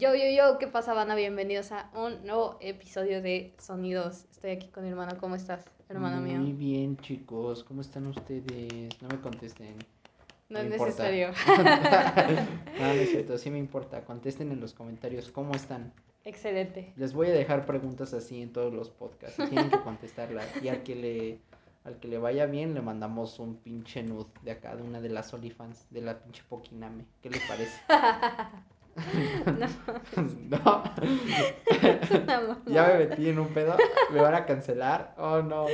Yo, yo, yo, ¿qué pasa, Banda? Bienvenidos a un nuevo episodio de Sonidos. Estoy aquí con mi hermano. ¿Cómo estás, hermano Muy mío? bien, chicos. ¿Cómo están ustedes? No me contesten. No me es importa. necesario. no, no es cierto, sí me importa. Contesten en los comentarios cómo están. Excelente. Les voy a dejar preguntas así en todos los podcasts. Tienen que contestarlas. Y al que le al que le vaya bien le mandamos un pinche nude de acá, de una de las OnlyFans, de la pinche Pokiname. ¿Qué les parece? no. ya me metí en un pedo. ¿Me van a cancelar? Oh no.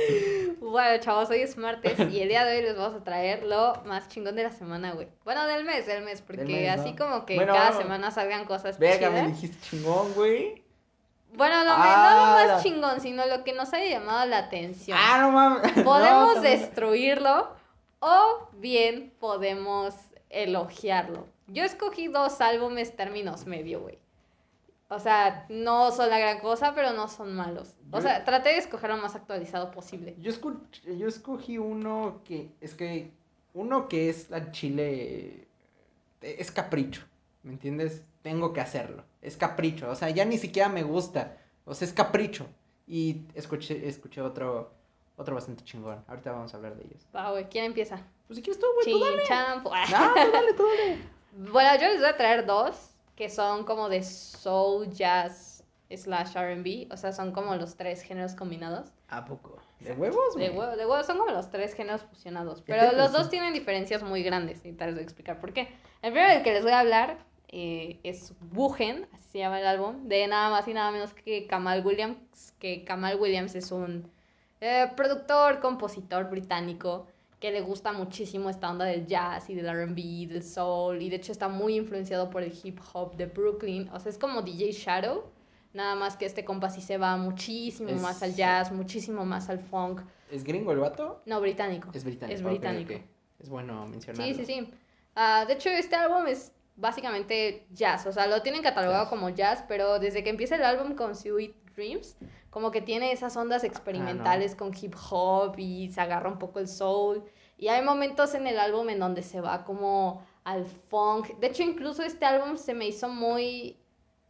Bueno, chavos, hoy es martes y el día de hoy les vamos a traer lo más chingón de la semana, güey. Bueno, del mes, del mes, porque Del mes, ¿no? así como que Bueno, cada semana salgan cosas Venga, me dijiste chingón, güey. Bueno, lo, Ah, no lo la- más chingón, sino lo que nos haya llamado la atención. Ah, no mames. Podemos No, destruirlo o bien podemos elogiarlo. Yo escogí dos álbumes términos medio, güey. O sea, no son la gran cosa, pero no son malos. O sea, traté de escoger lo más actualizado posible. Yo, escu- yo escogí uno que. Es que. Uno que es la chile. Es capricho. ¿Me entiendes? Tengo que hacerlo. Es capricho. O sea, ya ni siquiera me gusta. O sea, es capricho. Y escuché, escuché otro. Otro bastante chingón. Ahorita vamos a hablar de ellos. Va, güey, ¿quién empieza? Pues si quieres tú, güey, tú dale. Chinchampo. No, tú dale, tú dale. Bueno, yo les voy a traer dos que son como de soul, jazz, slash R&B. O sea, son como los tres géneros combinados. ¿A poco? ¿De huevos, De huevo, de huevo, son como los tres géneros fusionados. ¿Qué Pero los dos tienen diferencias muy grandes y tal vez voy a explicar por qué. El primero del que les voy a hablar eh, es Buchen, así se llama el álbum, de nada más y nada menos que Kamal Williams. Que Kamal Williams es un eh, productor, compositor británico que le gusta muchísimo esta onda del jazz y del RB, del soul, y de hecho está muy influenciado por el hip hop de Brooklyn. O sea, es como DJ Shadow. Nada más que este compa sí se va muchísimo Es- más al jazz, muchísimo más al funk. ¿Es gringo el vato? No, británico. Es británico. Es británico. ok. Es bueno mencionarlo. Sí, sí, sí. Ah, de hecho, este álbum es básicamente jazz. O sea, lo tienen catalogado Jazz. como jazz, pero desde que empieza el álbum con Sweet Dreams, como que tiene esas ondas experimentales con hip hop y se agarra un poco el soul. Y hay momentos en el álbum en donde se va como al funk. De hecho, incluso este álbum se me hizo muy,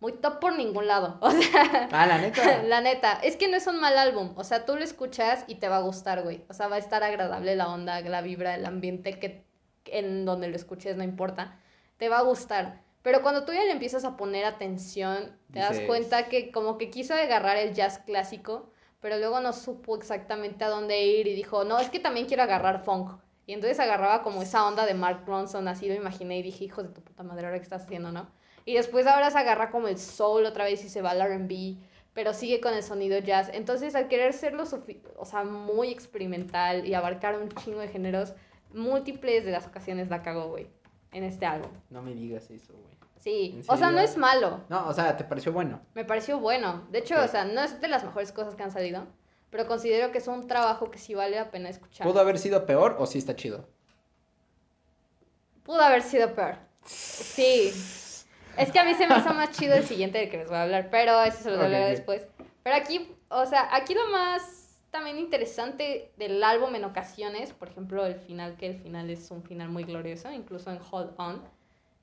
muy top por ningún lado. O sea, Ah, la neta. la neta, es que no es un mal álbum. O sea, tú lo escuchas y te va a gustar, güey. O sea, va a estar agradable la onda, la vibra, el ambiente que en donde lo escuches, no importa. Te va a gustar. Pero cuando tú ya le empiezas a poner atención, te das cuenta que como que quiso agarrar el jazz clásico, pero luego no supo exactamente a dónde ir y dijo, no, es que también quiero agarrar funk. Y entonces agarraba como esa onda de Mark Ronson, así lo imaginé y dije, hijos de tu puta madre, ahora qué estás haciendo, ¿no? Y después ahora se agarra como el soul otra vez y se va al R&B, pero sigue con el sonido jazz. Entonces al querer ser lo sufi- o sea, muy experimental y abarcar un chingo de géneros, múltiples de las ocasiones la cagó, güey, en este álbum. No me digas eso, güey. Sí, ¿En o sea, no es malo, No, o sea, ¿te pareció bueno? me pareció bueno. De hecho, o sea, no es de las mejores cosas que han salido, pero considero que es un trabajo que sí vale la pena escuchar. ¿Pudo haber sido peor o sí está chido? Pudo haber sido peor. Sí. Es que a mí se me hizo más chido el siguiente del que les voy a hablar, pero eso se lo voy a Ok, hablar ok. después. Pero aquí, o sea, aquí lo más también interesante del álbum en ocasiones, por ejemplo, el final, que el final es un final muy glorioso, incluso en Hold On,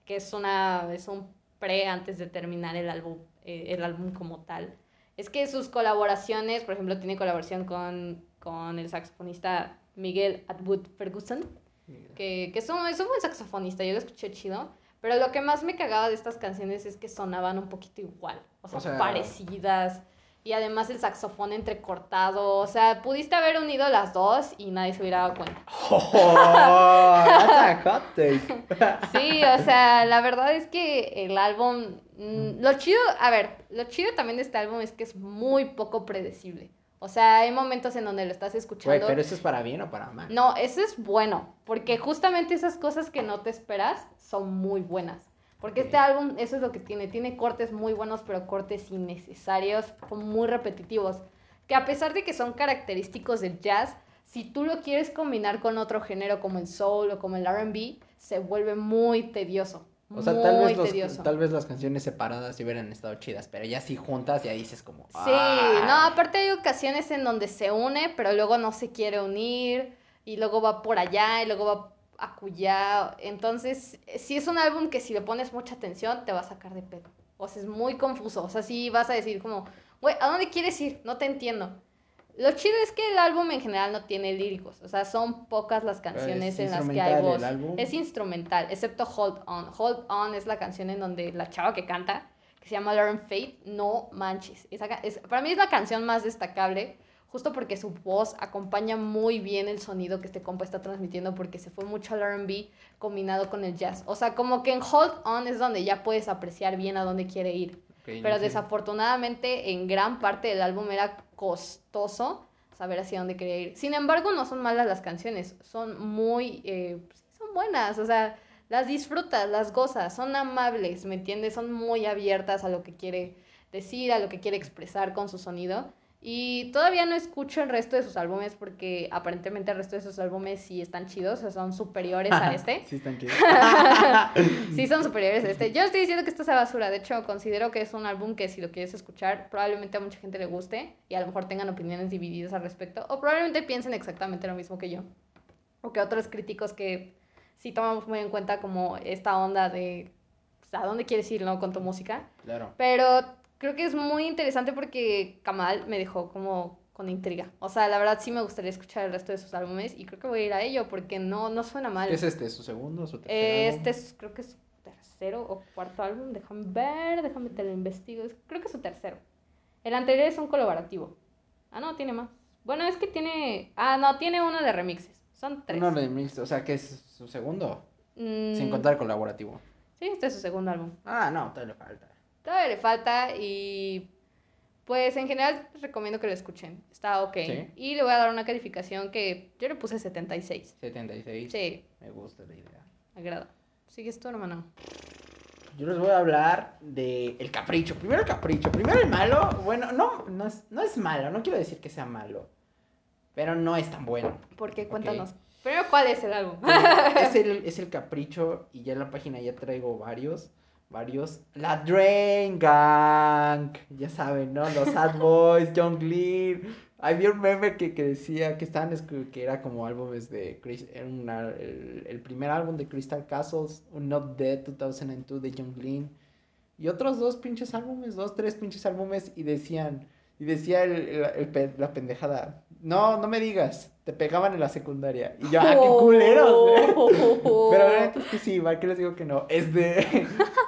que es una es un pre antes de terminar el álbum, eh, el álbum como tal. Es que sus colaboraciones, por ejemplo, tiene colaboración con, con el saxofonista Miguel Atwood Ferguson que, que es, un, es un buen saxofonista, yo lo escuché chido. Pero lo que más me cagaba de estas canciones es que sonaban un poquito igual, o sea, O sea- parecidas. Y además el saxofón entrecortado, o sea, pudiste haber unido las dos y nadie se hubiera dado cuenta. Oh, that's a hot take. Sí, o sea, la verdad es que el álbum, mm, lo chido, a ver, lo chido también de este álbum es que es muy poco predecible. O sea, hay momentos en donde lo estás Güey, escuchando. pero eso es para bien o para mal. No, eso es bueno, porque justamente esas cosas que no te esperas son muy buenas. Porque este álbum, eso es lo que tiene, tiene cortes muy buenos, pero cortes innecesarios, muy repetitivos, que a pesar de que son característicos del jazz, si tú lo quieres combinar con otro género como el soul o como el R&B, se vuelve muy tedioso. O sea, muy tal vez, los- tedioso. tal vez las canciones separadas hubieran estado chidas, pero ya si juntas ya dices como... Sí, no, aparte hay ocasiones en donde se une, pero luego no se quiere unir, y luego va por allá, y luego va acullá. Entonces, sí es un álbum que si le pones mucha atención, te va a sacar de pedo. O sea, es muy confuso. O sea, sí vas a decir como, güey, ¿a dónde quieres ir? No te entiendo. Lo chido es que el álbum en general no tiene líricos, o sea, son pocas las canciones en las que hay voz. Es instrumental, excepto Hold On. Hold On es la canción en donde la chava que canta, que se llama Lauren Fate, no manches. Esa, es, para mí es la canción más destacable, justo porque su voz acompaña muy bien el sonido que este compa está transmitiendo, porque se fue mucho al RB combinado con el jazz. O sea, como que en Hold On es donde ya puedes apreciar bien a dónde quiere ir. Pero desafortunadamente en gran parte del álbum era costoso saber hacia dónde quería ir. Sin embargo, no son malas las canciones, son muy, eh, pues, son buenas, o sea, las disfrutas, las gozas, son amables, ¿me entiendes? Son muy abiertas a lo que quiere decir, a lo que quiere expresar con su sonido. Y todavía no escucho el resto de sus álbumes porque aparentemente el resto de sus álbumes sí están chidos, o sea, son superiores a este. sí están chidos. sí son superiores a este. Yo estoy diciendo que esto es basura, de hecho considero que es un álbum que si lo quieres escuchar probablemente a mucha gente le guste y a lo mejor tengan opiniones divididas al respecto o probablemente piensen exactamente lo mismo que yo. O que otros críticos que sí tomamos muy en cuenta como esta onda de pues, a dónde quieres ir, ¿no? Con tu música. Claro. Pero creo que es muy interesante porque Kamal me dejó como con intriga. O sea, la verdad sí me gustaría escuchar el resto de sus álbumes y creo que voy a ir a ello porque no, no suena mal. ¿Qué es este? ¿Su segundo o su tercer Este es, creo que es su tercero o cuarto álbum. Déjame ver, déjame te lo investigo. Creo que es su tercero. El anterior es un colaborativo. Ah, no, tiene más. Bueno, es que tiene... Ah, no, tiene uno de remixes. Son tres. Uno de remixes, o sea, que es su segundo. Sin mm. contar el colaborativo. Sí, este es su segundo álbum. Ah, no, todavía le falta todavía le falta y pues en general recomiendo que lo escuchen. Está ok. Y le voy a dar una calificación que yo le puse 76. 76. Sí. Me gusta la idea. Agrada. Sigues tú, hermano. Yo les voy a hablar de el capricho. Primero el capricho. Primero el malo. Bueno, no, no es, no es malo. No quiero decir que sea malo. Pero no es tan bueno. ¿Por qué? Cuéntanos. Primero, ¿cuál es el álbum? es, el, es el capricho. Y ya en la página ya traigo varios varios. La Drain Gang, ya saben, ¿no? Los Sad Boys, John Glenn. Había un meme que, que decía que estaban que era como álbumes de era el, el, primer álbum de Crystal Castles, un Not Dead 2002 de John Glenn y otros dos pinches álbumes, dos, tres pinches álbumes y decían y decía el, el, la pendejada, no, no me digas, te pegaban en la secundaria. Y yo, ah, qué culeros, Pero la es que sí, ¿para qué les digo que no? Es de...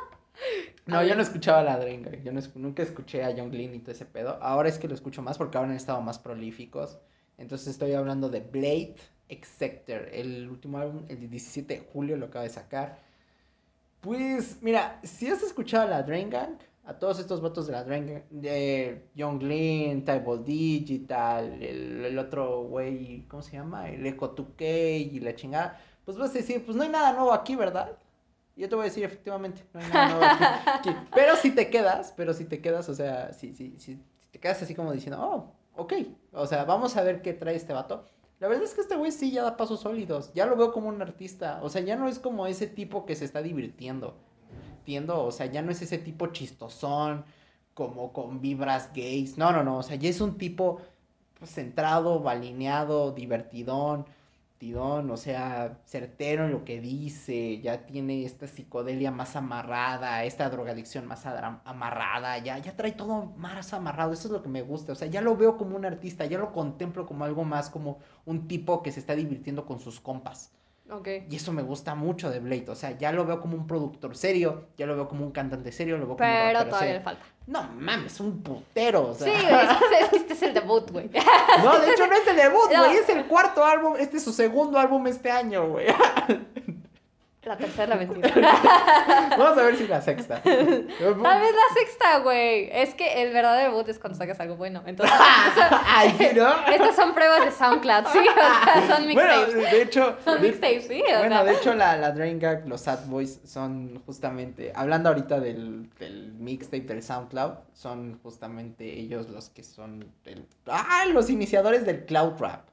No, yo no escuchaba la Drenga. Yo nunca escuché a John Glenn y todo ese pedo. Ahora es que lo escucho más porque ahora han estado más prolíficos. Entonces estoy hablando de Blade Exector. El último álbum, el 17 de julio, lo acaba de sacar. Pues, mira, si has escuchado a la Drain Gang, a todos estos votos de la Drain Gang, de John Glenn, Type Digital, el, el otro güey, ¿cómo se llama? El Echo 2K y la chingada, pues vas a decir, pues no hay nada nuevo aquí, ¿verdad? Yo te voy a decir, efectivamente, no hay nada nuevo aquí, Pero si te quedas, pero si te quedas, o sea, si, si, si, te quedas así como diciendo, oh, ok, o sea, vamos a ver qué trae este vato. La verdad es que este güey sí ya da pasos sólidos, ya lo veo como un artista, o sea, ya no es como ese tipo que se está divirtiendo, entiendo, o sea, ya no es ese tipo chistosón, como con vibras gays, no, no, no, o sea, ya es un tipo pues, centrado, balineado, divertidón, o sea, certero en lo que dice, ya tiene esta psicodelia más amarrada, esta drogadicción más amarrada, ya, ya trae todo más amarrado, eso es lo que me gusta, o sea, ya lo veo como un artista, ya lo contemplo como algo más, como un tipo que se está divirtiendo con sus compas. Okay. Y eso me gusta mucho de Blade. O sea, ya lo veo como un productor serio, ya lo veo como un cantante serio, lo veo como Pero todavía le falta. No mames, un putero. O sea. Sí, es que este es el debut, güey. No, de hecho no es el debut, güey. Es el cuarto álbum. Este es su segundo álbum este año, güey. La tercera mentira. Vamos a ver si la sexta. Tal vez la sexta, güey. Es que el verdadero debut es cuando sacas algo bueno. Entonces, Ay, ¿sí, ¿no? Estas son pruebas de SoundCloud, sí. son mixtapes. Bueno, de hecho. Son mixtapes, sí. bueno, de hecho, la, la Drain Gag, los Sad Boys, son justamente. Hablando ahorita del, del mixtape del SoundCloud, son justamente ellos los que son. El, ah, los iniciadores del Cloud Rap.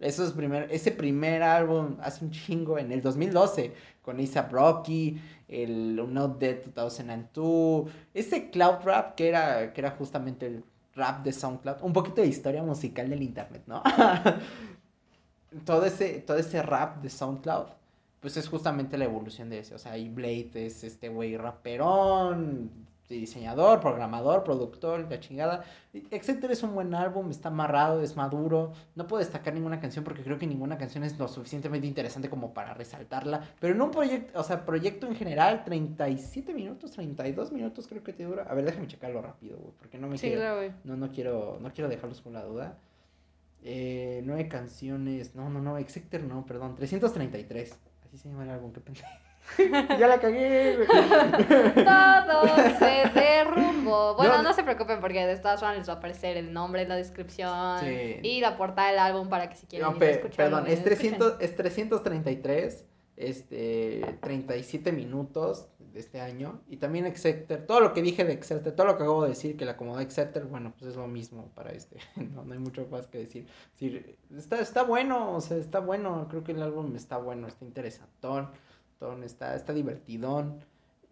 Eso primer, ese primer álbum hace un chingo en el 2012 con Isa Rocky, el Not Dead 2002, ese cloud rap que era, que era justamente el rap de SoundCloud, un poquito de historia musical del internet, ¿no? todo, ese, todo ese rap de SoundCloud, pues es justamente la evolución de ese, o sea, y Blade es este güey raperón, diseñador, programador, productor, la chingada. Etcétera es un buen álbum, está amarrado, es maduro. No puedo destacar ninguna canción porque creo que ninguna canción es lo suficientemente interesante como para resaltarla. Pero en un proyecto, o sea, proyecto en general, 37 minutos, 32 minutos creo que te dura. A ver, déjame checarlo rápido, güey, porque no me Sí, quiero, claro, no, no quiero, no quiero dejarlos con la duda. Eh, nueve canciones, no, no, no, Exeter no, perdón, 333. Así se llama el álbum, qué pendejo. ya la cagué. Todo se derrumbó. Bueno, No, no, se preocupen porque de todas formas les va a aparecer el nombre en la descripción Sí. y la portada del álbum para que si quieren No, ir a escucharlo, perdón, es, y lo escuchen. 300, es 333, este, 37 minutos de este año. Y también Exeter, todo lo que dije de Exeter, todo lo que acabo de decir, que la acomodó Exeter, bueno, pues es lo mismo para este. No, no hay mucho más que decir. Es decir, está, está bueno, o sea, está bueno. Creo que el álbum está bueno, está interesantón, está, está divertidón.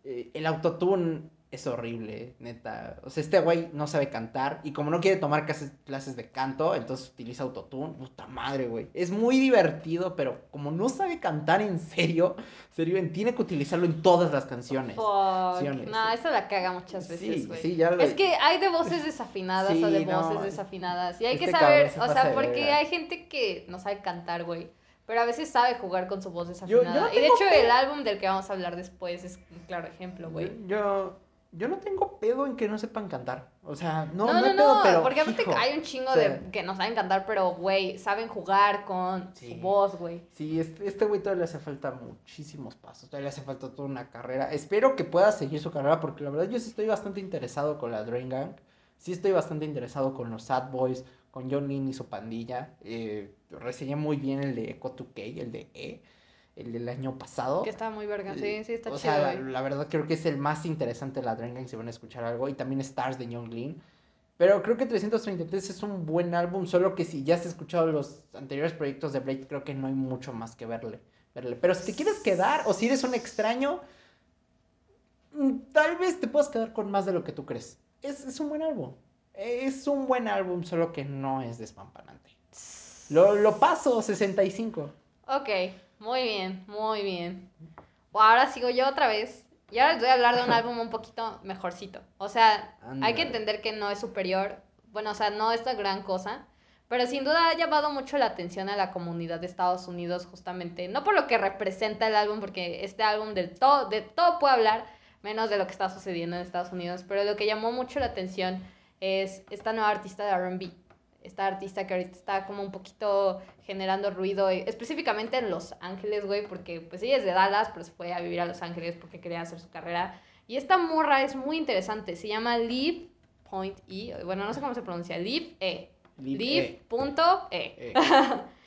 Eh, el autotune es horrible, neta. O sea, este güey no sabe cantar y como no quiere tomar clases, clases de canto, entonces utiliza autotune. Puta madre, güey. Es muy divertido, pero como no sabe cantar en serio, serio, tiene que utilizarlo en todas las canciones. Fuck. No, eso la caga muchas veces, Sí, güey. sí, ya lo- Es que hay de voces desafinadas o de no, voces desafinadas. Y hay que saber, o sea, porque hay gente que no sabe cantar, güey. Pero a veces sabe jugar con su voz Yo- yo desafinada. no y de hecho, el álbum del que vamos a hablar después es un claro ejemplo, güey. Yo, yo no tengo pedo en que no sepan cantar. O sea, no, No, no, no, hay no, pedo, pero. porque aparte hay un chingo o sea, de que no saben cantar, pero, güey, saben jugar con Sí. su voz, güey. Sí, este, este güey todavía le hace falta muchísimos pasos, todavía le hace falta toda una carrera. Espero que pueda seguir su carrera porque la verdad yo sí estoy bastante interesado con la Drain Gang. Sí estoy bastante interesado con los Sad Boys, con John Lynn y su pandilla. Eh, reseñé muy bien el de Echo 2K, el de E, el del año pasado. Que está muy verga. Sí, sí, está o chido, sea, la, verdad creo que es el más interesante de la Drain Gang si van a escuchar algo. Y también Stars de Young Lin. Pero creo que 333 es un buen álbum, solo que si ya has escuchado los anteriores proyectos de Blade, creo que no hay mucho más que verle. verle. Pero si te quieres quedar o si eres un extraño, mm, tal vez te puedas quedar con más de lo que tú crees. Es, es un buen álbum. Es un buen álbum, solo que no es despampanante. Lo, lo paso, 65. Ok, muy bien, muy bien. Ahora sigo yo otra vez. Y ahora les voy a hablar de un álbum un poquito mejorcito. O sea, hay que entender que no es superior. Bueno, o sea, no es la gran cosa. Pero sin duda ha llamado mucho la atención a la comunidad de Estados Unidos, justamente. No por lo que representa el álbum, porque este álbum del todo, de todo puede hablar, menos de lo que está sucediendo en Estados Unidos. Pero lo que llamó mucho la atención es esta nueva artista de RB. Esta artista que ahorita está como un poquito generando ruido, específicamente en Los Ángeles, güey, porque pues ella es de Dallas, pero se fue a vivir a Los Ángeles porque quería hacer su carrera. Y esta morra es muy interesante, se llama Live Point E, bueno, no sé cómo se pronuncia, Live E. Live Live punto E.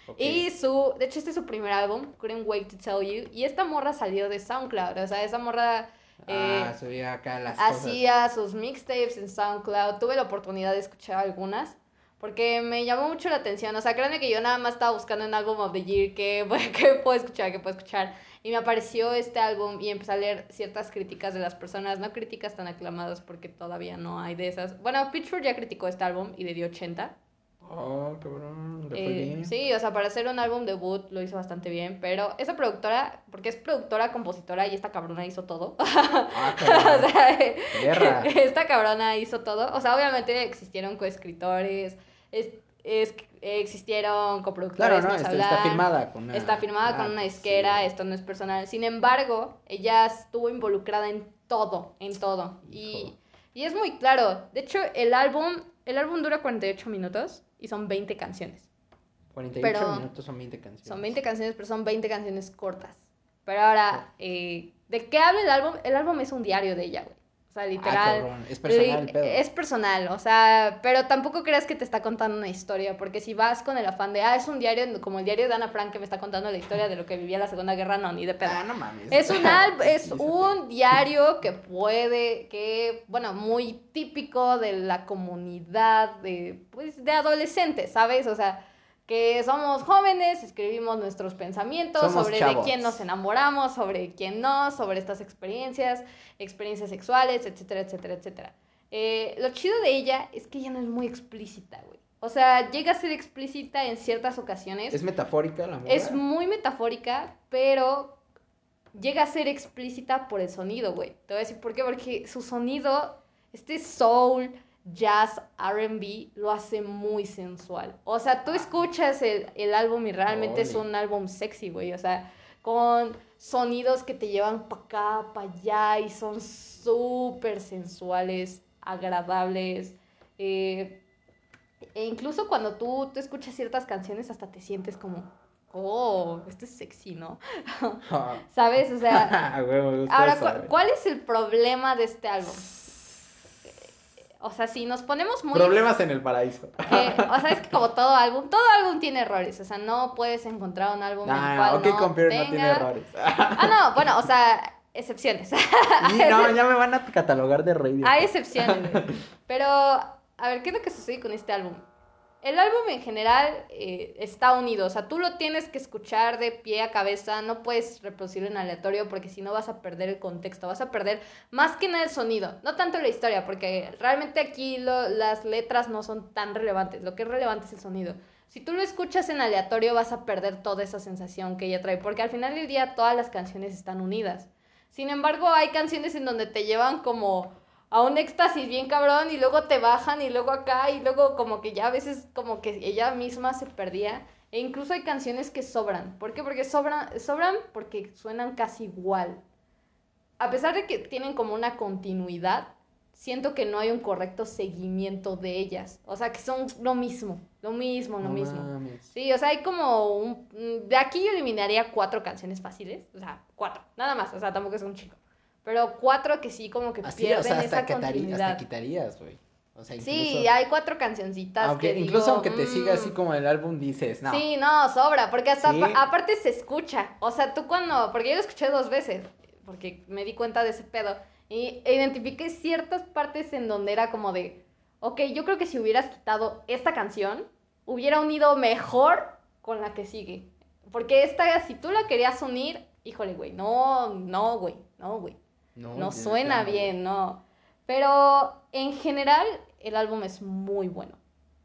Ok. Y su, de hecho este es su primer álbum, Couldn't Wait to Tell You, y esta morra salió de SoundCloud, o sea, esa morra... eh, ah, subía acá las cosas. hacía sus mixtapes en SoundCloud. Tuve la oportunidad de escuchar algunas. Porque me llamó mucho la atención. O sea, créanme que yo nada más estaba buscando un álbum of the year que, que puedo escuchar, que puedo escuchar. Y me apareció este álbum y empecé a leer ciertas críticas de las personas. No críticas tan aclamadas porque todavía no hay de esas. Bueno, Pitchfork ya criticó este álbum y le dio 80. Oh, cabrón, Eh, sí, o sea, para hacer un álbum debut lo hizo bastante bien. Pero esa productora, porque es productora, compositora y esta cabrona hizo todo. Ah, o cabrón. sea, Guerra. esta cabrona hizo todo. O sea, obviamente existieron coescritores, es, es- existieron coproductores, Claro, no, más está, firmada con una. está firmada Ah, con una pues, disquera, sí. esto no es personal. Sin embargo, ella estuvo involucrada en todo, en todo. Y, y es muy claro. De hecho, el álbum, el álbum dura 48 minutos y son 20 canciones. 48 pero- minutos son 20 canciones. Son 20 canciones, pero son 20 canciones cortas. Pero ahora, eh, ¿de qué habla el álbum? El álbum es un diario de ella, güey. O sea, Ah, literal. es personal el Li- pedo. Es personal, o sea, pero tampoco creas que te está contando una historia, porque si vas con el afán de, ah, es un diario, como el diario de Ana Frank que me está contando la historia de lo que vivía la Segunda Guerra, no, ni de pedo. Ah, no mames. Es un, es un diario que puede, que, bueno, muy típico de la comunidad de, pues, de adolescentes, ¿sabes? O sea, que somos jóvenes, escribimos nuestros pensamientos Somos sobre chavos. de quién nos enamoramos, sobre quién no, sobre estas experiencias, experiencias sexuales, etcétera, etcétera, etcétera. Eh, lo chido de ella es que ella no es muy explícita, güey. O sea, llega a ser explícita en ciertas ocasiones. Es metafórica la morra. Es muy metafórica, pero llega a ser explícita por el sonido, güey. Te voy a decir por qué. Porque su sonido este soul, jazz, RB lo hace muy sensual. O sea, tú escuchas el, el álbum y realmente es un álbum sexy, güey. O sea, con sonidos que te llevan para acá, para allá y son súper sensuales, agradables. eh, e incluso cuando tú, tú escuchas ciertas canciones hasta te sientes como, oh, esto es sexy, ¿no? ¿Sabes? O sea, Ah, ahora. ¿cuál es el problema de este álbum? O sea, si nos ponemos muy... Problemas en el paraíso. que- o sea, es que como todo álbum, todo álbum tiene errores. O sea, no puedes encontrar un álbum en el Nah, cual OK no Computer tenga... no tiene errores. Ah, no, bueno, o sea, excepciones. y no, ya me van a catalogar de rey. Hay excepciones. Pero, a ver, ¿qué es lo que sucede con este álbum? El álbum en general eh, está unido, o sea, tú lo tienes que escuchar de pie a cabeza, no puedes reproducirlo en aleatorio porque si no vas a perder el contexto, vas a perder más que nada el sonido, no tanto la historia, porque realmente aquí lo- las letras no son tan relevantes, lo que es relevante es el sonido. Si tú lo escuchas en aleatorio vas a perder toda esa sensación que ella trae, porque al final del día todas las canciones están unidas. Sin embargo, hay canciones en donde te llevan como a un éxtasis bien cabrón y luego te bajan y luego acá y luego como que ya a veces como que ella misma se perdía. E incluso hay canciones que sobran. ¿Por qué? Porque sobran, sobran porque suenan casi igual. A pesar de que tienen como una continuidad, siento que no hay un correcto seguimiento de ellas. O sea, que son lo mismo, lo mismo, lo No mismo. mames. Sí, o sea, hay como un... De aquí yo eliminaría cuatro canciones fáciles. O sea, cuatro. Nada más. O sea, tampoco es un chico. Pero cuatro que sí como que Así, pierden o sea, hasta, esa continuidad. hasta quitarías, güey. O sea, incluso. Sí, hay cuatro cancioncitas aunque, que incluso digo, aunque te siga así mm, como el álbum, dices, no. Sí, no, sobra, porque hasta Sí. aparte se escucha. O sea, tú cuando, porque yo lo escuché dos veces, porque me di cuenta de ese pedo, y identifiqué ciertas partes en donde era como de, ok, yo creo que si hubieras quitado esta canción, hubiera unido mejor con la que sigue. Porque esta, si tú la querías unir, híjole, güey, no, no, güey, no, güey. No suena bien, no. Pero en general el álbum es muy bueno.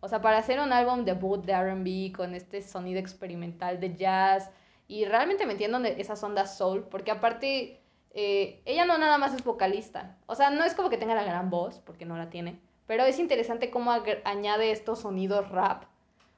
O sea, para hacer un álbum debut de RB con este sonido experimental de jazz y realmente metiendo en esas ondas soul, porque aparte eh, ella no nada más es vocalista. O sea, no es como que tenga la gran voz, porque no la tiene, pero es interesante cómo añade estos sonidos rap.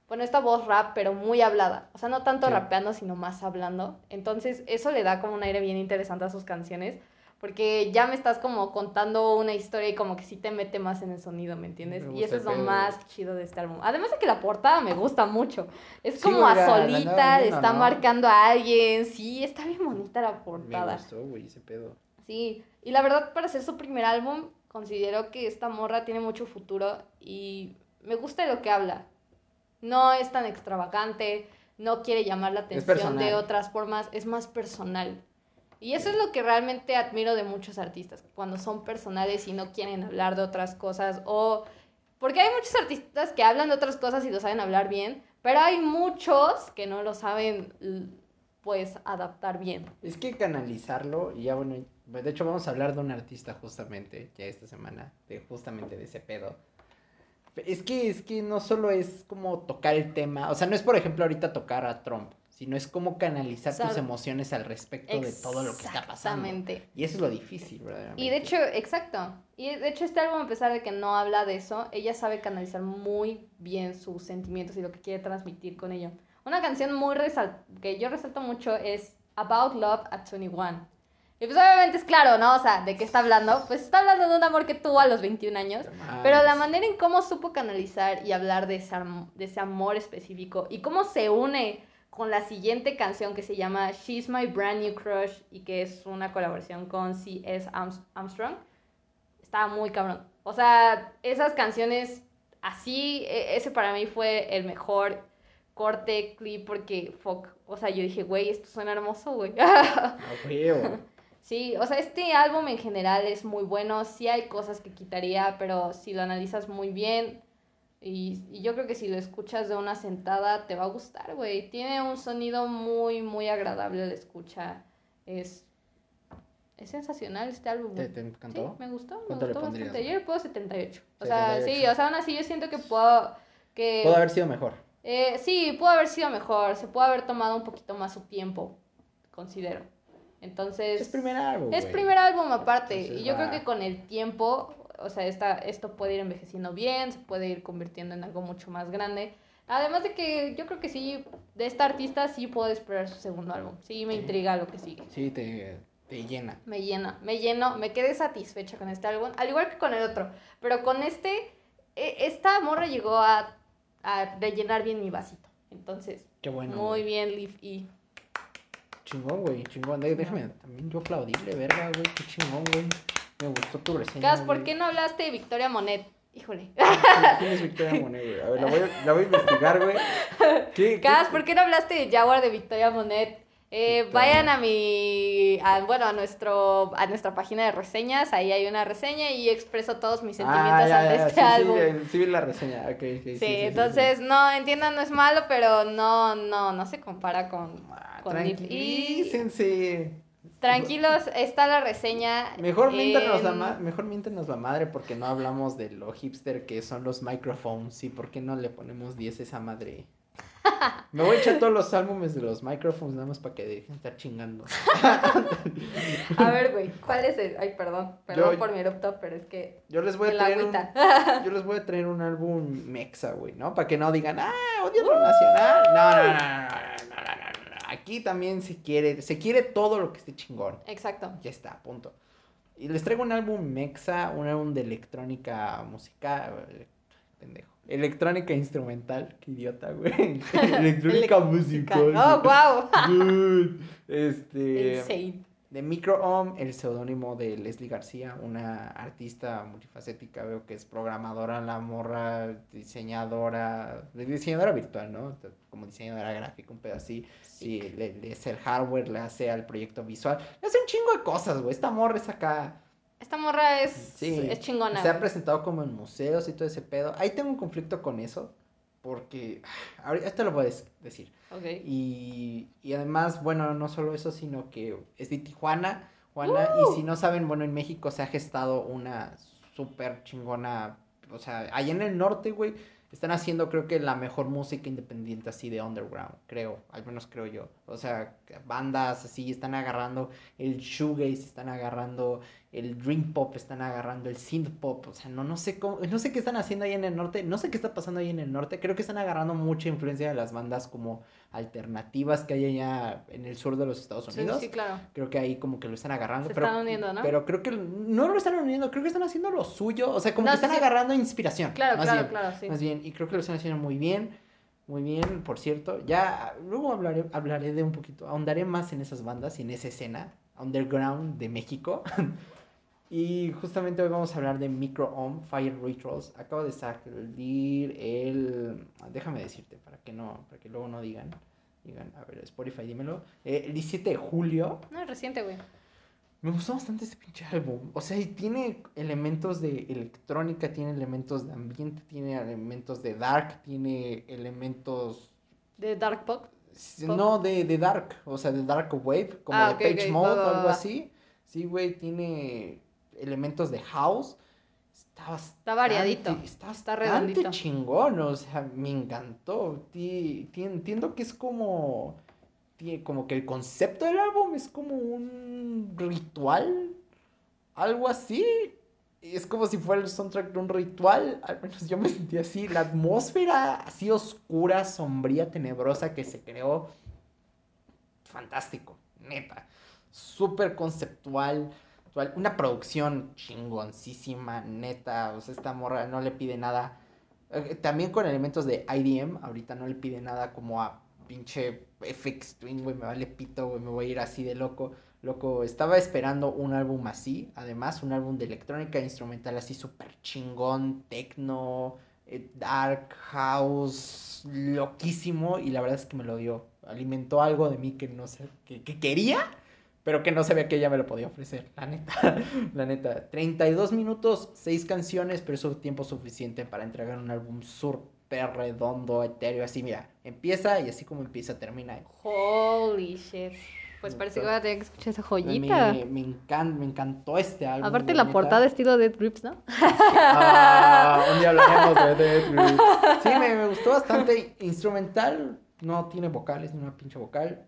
Bueno, esta voz rap, pero muy hablada. O sea, no tanto Sí. rapeando, sino más hablando. Entonces, eso le da como un aire bien interesante a sus canciones. Porque ya me estás como contando una historia y como que sí te mete más en el sonido, ¿me entiendes? Me y eso es lo más chido de este álbum. Además de que la portada me gusta mucho. Es Sí, como a solita, está ¿no? marcando a alguien. Sí, está bien bonita la Me portada. gustó, güey, ese pedo. Sí, y la verdad para ser su primer álbum, considero que esta morra tiene mucho futuro y me gusta de lo que habla. No es tan extravagante, no quiere llamar la atención de otras formas, es más personal. Y eso es lo que realmente admiro de muchos artistas, cuando son personales y no quieren hablar de otras cosas o... Porque hay muchos artistas que hablan de otras cosas y lo saben hablar bien, pero hay muchos que no lo saben, pues, adaptar bien. Es que canalizarlo, y ya bueno, de hecho vamos a hablar de un artista justamente, ya esta semana, de justamente de ese pedo. Es que, es que no solo es como tocar el tema, o sea, no es por ejemplo ahorita tocar a Trump, sino es como canalizar tus emociones al respecto de todo lo que está pasando. Exactamente. Y eso es lo difícil, verdaderamente. Y de hecho, exacto. Y de hecho este álbum, a pesar de que no habla de eso, ella sabe canalizar muy bien sus sentimientos y lo que quiere transmitir con ello. Una canción muy resal que yo resalto mucho es About Love at 21. Y pues obviamente es claro, ¿no? O sea, ¿de qué está hablando? Pues está hablando de un amor que tuvo a los 21 años. Pero la manera en cómo supo canalizar y hablar de ese, de ese amor específico y cómo se une con la siguiente canción que se llama She's My Brand New Crush y que es una colaboración con C.S. Arms- Armstrong, estaba muy cabrón. O sea, esas canciones así, e- ese para mí fue el mejor corte, clip, porque, fuck, o sea, yo dije, güey, esto suena hermoso, güey. Sí, o sea, este álbum en general es muy bueno. Sí hay cosas que quitaría, pero si lo analizas muy bien y, y yo creo que si lo escuchas de una sentada te va a gustar, güey. Tiene un sonido muy, muy agradable la escucha. Es, es sensacional este álbum. ¿Te, te encantó? Sí, me gustó, me ¿Cuánto le gustó bastante. Yo le puedo 78. O sea, sí, 78. o sea, aún así yo siento que puedo... Que, Pudo haber sido mejor. eh, sí, pudo haber sido mejor. Se pudo haber tomado un poquito más su tiempo, considero. Entonces... Es primer álbum. Es primer álbum aparte. Entonces y yo va. creo que con el tiempo o sea, esta, esto puede ir envejeciendo bien, se puede ir convirtiendo en algo mucho más grande. Además de que yo creo que sí, de esta artista sí puedo esperar su segundo álbum. Sí, me intriga lo que sigue. Sí, te, te llena. Me llena, me lleno, me quedé satisfecha con este álbum, al igual que con el otro. Pero con este, e- esta morra llegó a, a rellenar bien mi vasito. Entonces, Qué bueno. muy güey. bien, Liv. Y Chingón, güey, chingón. Déjame también yo aplaudirle, verga, güey. Qué chingón, güey. Me gustó tu reseña. Gas, ¿por güey. qué no hablaste de Victoria Monet? Híjole. ¿Quién es Victoria Monet, güey? A ver, la voy a, la voy a investigar, güey. ¿Qué? Qué- ¿por qué no hablaste de Jaguar de Victoria Monet? Eh, Victoria. vayan a mi, a- bueno, a nuestro, a nuestra página de reseñas, ahí hay una reseña y expreso todos mis sentimientos Ah, ya, ante ya, este sí, álbum. Sí, eh, sí, vi la reseña. Ok, ok. Sí, Sí, sí, sí, entonces, sí. no, entiendan, no es malo, pero no, no, no se compara con, Ah, con Nip. Y. Tranquilos, está la reseña. Mejor, en... miéntenos la ma mejor miéntenos la madre porque no hablamos de lo hipster que son los microphones y por qué no le ponemos 10 a esa madre. Me voy a echar todos los álbumes de los microphones nada más para que dejen de estar chingando. a ver, güey, ¿cuál es el? Ay, perdón, perdón por mi erupto, pero es que. Yo les voy a traer. Un, yo les voy a traer un álbum mexa, güey, ¿no? Para que no digan, ah, odio lo nacional. no, no, no. no. no, no. Aquí también se quiere, se quiere todo lo que esté chingón. Exacto. Ya está, punto. Y les traigo un álbum mexa, un álbum de electrónica musical. eh, Pendejo. Electrónica instrumental, qué idiota, güey. electrónica musical. Oh, wow. Este. Insane. De Microohm, el seudónimo de Leslie García, una artista multifacética, veo que es programadora, la morra, diseñadora, diseñadora virtual, ¿no? Como diseñadora gráfica, un pedo así. Sí, le, le hace el hardware, le hace al proyecto visual, le hace un chingo de cosas, güey. Esta morra es acá. Esta morra es, Sí, es chingona. Se ha presentado como en museos y todo ese pedo. Ahí tengo un conflicto con eso, porque. Te lo voy a des- decir. Y, y además, bueno, no solo eso, sino que es de Tijuana, Juana, Uh. y si no saben, bueno, en México se ha gestado una súper chingona, o sea, allá en el norte, güey, están haciendo creo que la mejor música independiente así de underground, creo, al menos creo yo. O sea, bandas así están agarrando el shoegaze, están agarrando el dream pop, están agarrando el synth pop, o sea, no, no sé cómo, no sé qué están haciendo ahí en el norte, no sé qué está pasando ahí en el norte, creo que están agarrando mucha influencia de las bandas como alternativas que hay allá en el sur de los Estados Sí, Unidos. sí, claro. Creo que ahí como que lo están agarrando. Se pero, están uniendo, ¿no? Pero creo que no lo están uniendo, creo que están haciendo lo suyo. O sea, como No, que sí, están sí. agarrando inspiración. Claro, más claro, bien, claro, sí. Más bien, y creo que lo están haciendo muy bien. Muy bien, por cierto. Ya luego hablaré, hablaré de un poquito, ahondaré más en esas bandas y en esa escena underground de México. y justamente hoy vamos a hablar de Micro Ohm Fire Rituals. Acabo de salir el. Déjame decirte, para que no, para que luego no digan. Digan, a ver, Spotify, dímelo. Eh, el 17 de julio. No, reciente, güey. Me gustó bastante este pinche álbum. O sea, tiene elementos de electrónica, tiene elementos de ambiente, tiene elementos de dark, tiene elementos. De Dark Pop. Pop. No, de, de dark, o sea, de dark wave, como Ah, de page mode o algo así. Sí, güey, tiene elementos de house. Está bastante, variadito, Está, está bastante redondito. chingón, o sea, me encantó. Ti- ti- entiendo que es como como que el concepto del álbum es como un ritual, algo así. Es como si fuera el soundtrack de un ritual, al menos yo me sentí así. La atmósfera así oscura, sombría, tenebrosa que se creó, fantástico, neta. Súper conceptual, una producción chingoncísima, neta. O sea, esta morra no le pide nada. eh, También con elementos de IDM, ahorita no le pide nada como a pinche FX Twin, güey, me vale pito, güey, me voy a ir así de loco. Loco, estaba esperando un álbum así, además, un álbum de electrónica instrumental así súper chingón, techno, eh, dark house, loquísimo, y la verdad es que me lo dio. Alimentó algo de mí que no sé, que, que quería, pero que no sabía que ella me lo podía ofrecer, la neta, la neta. 32 minutos, 6 canciones, pero eso es tiempo suficiente para entregar un álbum súper redondo, etéreo, así, mira, empieza y así como empieza, termina. Holy shit. Pues parece que voy a tener que escuchar esa joyita. Me, me, encan- me encantó este álbum. Aparte la la portada estilo Dead Grips, ¿no? Ah, un día hablaremos de Death Grips. Sí, me, me gustó bastante. Instrumental, no tiene vocales ni una pinche vocal.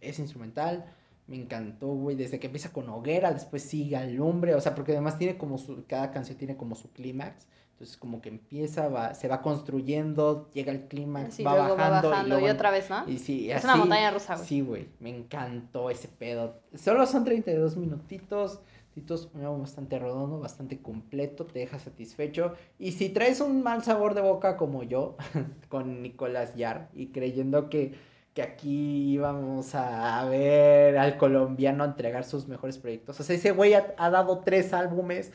Es instrumental. Me encantó, güey, desde que empieza con hoguera, después sigue alumbre, o sea, porque además tiene como su, cada canción tiene como su clímax, entonces como que empieza, va, se va construyendo, llega el clímax, Sí, va, va bajando y, luego- otra vez, ¿no? y sí, es así, una montaña rusa, güey. Sí, güey, me encantó ese pedo. Solo son 32 minutitos, titos, un álbum bastante redondo, bastante completo, te deja satisfecho. Y si traes un mal sabor de boca como yo, con Nicolás Yar, y creyendo que, que aquí íbamos a ver al colombiano entregar sus mejores proyectos. O sea, ese güey ha, dado tres álbumes,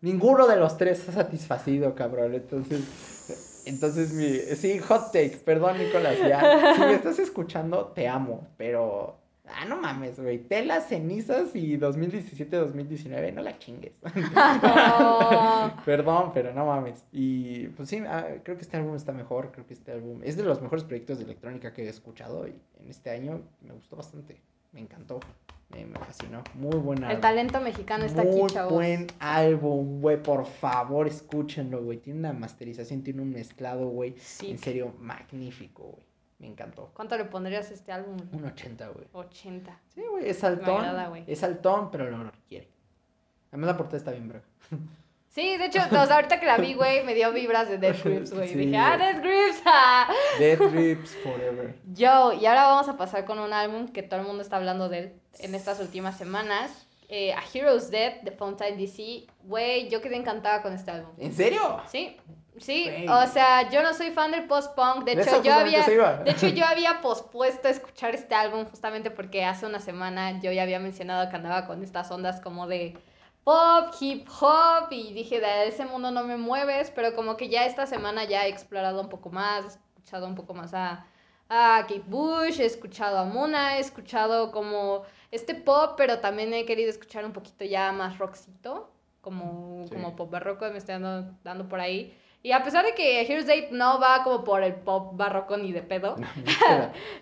ninguno de los tres ha satisfacido, cabrón. Entonces, entonces mi, sí, hot take, perdón Nicolás Yar. Si me estás escuchando, te amo, pero... Ah, no mames, güey. Telas, cenizas y 2017-2019, no la chingues. Oh. Perdón, pero no mames. Y pues sí, ah, creo que este álbum está mejor. Creo que este álbum es de los mejores proyectos de electrónica que he escuchado. Y en este año me gustó bastante. Me encantó. Me, me fascinó. Muy buen álbum. El talento mexicano está Muy aquí, chavos. buen álbum, güey. Por favor, escúchenlo, güey. Tiene una masterización, tiene un mezclado, güey. Sí. En serio, magnífico, güey. Me encantó. ¿Cuánto le pondrías a este álbum? Un 80, güey. 80. Sí, güey, es güey. Es saltón, pero lo requiere. Además, la portada está bien, bro. Sí, de hecho, o sea, ahorita que la vi, güey, me dio vibras de Death Grips, güey. Sí, Dije, ah. Death Grips. ah". Dead Rips Forever. Yo, y ahora vamos a pasar con un álbum que todo el mundo está hablando de él en estas últimas semanas. Eh, A Hero's Death de Fountain DC. Güey, yo quedé encantada con este álbum. ¿En serio? Sí, sí, o sea, yo no soy fan del post-punk. De De hecho, yo había, de hecho, yo había pospuesto escuchar este álbum justamente porque hace una semana yo ya había mencionado que andaba con estas ondas como de pop, hip hop y dije, de ese mundo no me mueves, pero como que ya esta semana ya he explorado un poco más, he escuchado un poco más a, a Kate Bush, he escuchado a Muna, he escuchado como este pop, pero también he querido escuchar un poquito ya más rockcito, como, Sí. como pop barroco, me estoy dando, dando por ahí. Y a pesar de que Here's Date no va como por el pop barroco ni de pedo,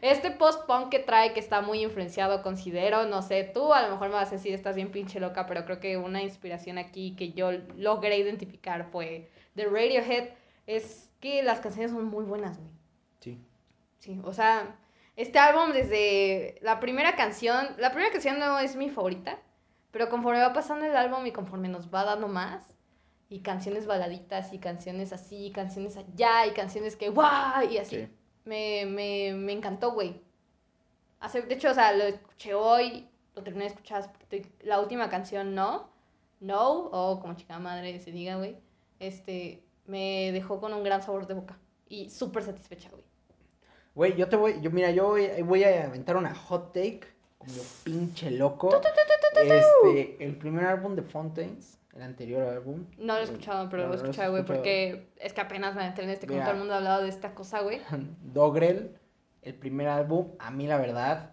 este post-punk que trae, que está muy influenciado, considero, no sé, tú a lo mejor me vas a decir, estás bien pinche loca, pero creo que una inspiración aquí que yo logré identificar fue de Radiohead, es que las canciones son muy buenas, güey. Sí. Sí, o sea, este álbum desde la primera canción, la primera canción no es mi favorita, pero conforme va pasando el álbum y conforme nos va dando más, y canciones baladitas, y canciones así, y canciones allá, y canciones que guau, y así. Sí. Me, me, me encantó, güey. De hecho, o sea, lo escuché hoy, lo terminé de escuchar hace poquito, y la última canción, No, No, o como chica madre se diga, güey, este, me dejó con un gran sabor de boca y súper satisfecha, güey. Güey, yo te voy, yo mira, yo voy, voy a aventar una hot take como pinche loco. Este, el primer álbum de Fontaines, el anterior álbum. No lo he escuchado, pero no, lo he escuchado, güey, porque es que apenas me entré en este, como todo el mundo ha hablado de esta cosa, güey. Dogrel, el primer álbum, a mí la verdad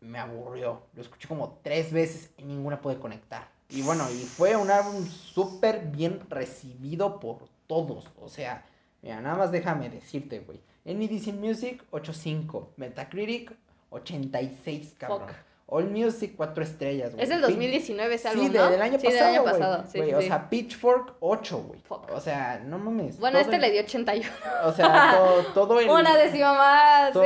me aburrió. Lo escuché como tres veces y ninguna pude conectar. Y bueno, y fue un álbum súper bien recibido por todos. O sea, mira, nada más déjame decirte, güey. En EDC Music, 8.5. Metacritic, 86, cabrón. Fuck. All Music, 4 estrellas, güey. Es del Pin- 2019 ese álbum, Sí, ¿no? del año sí, pasado. del año pasado. Sí, Güey, sí, o sea, Pitchfork, 8, güey. O sea, no mames. Bueno, este el- le dio 81. O sea, todo, todo el. Una décima más, todo-.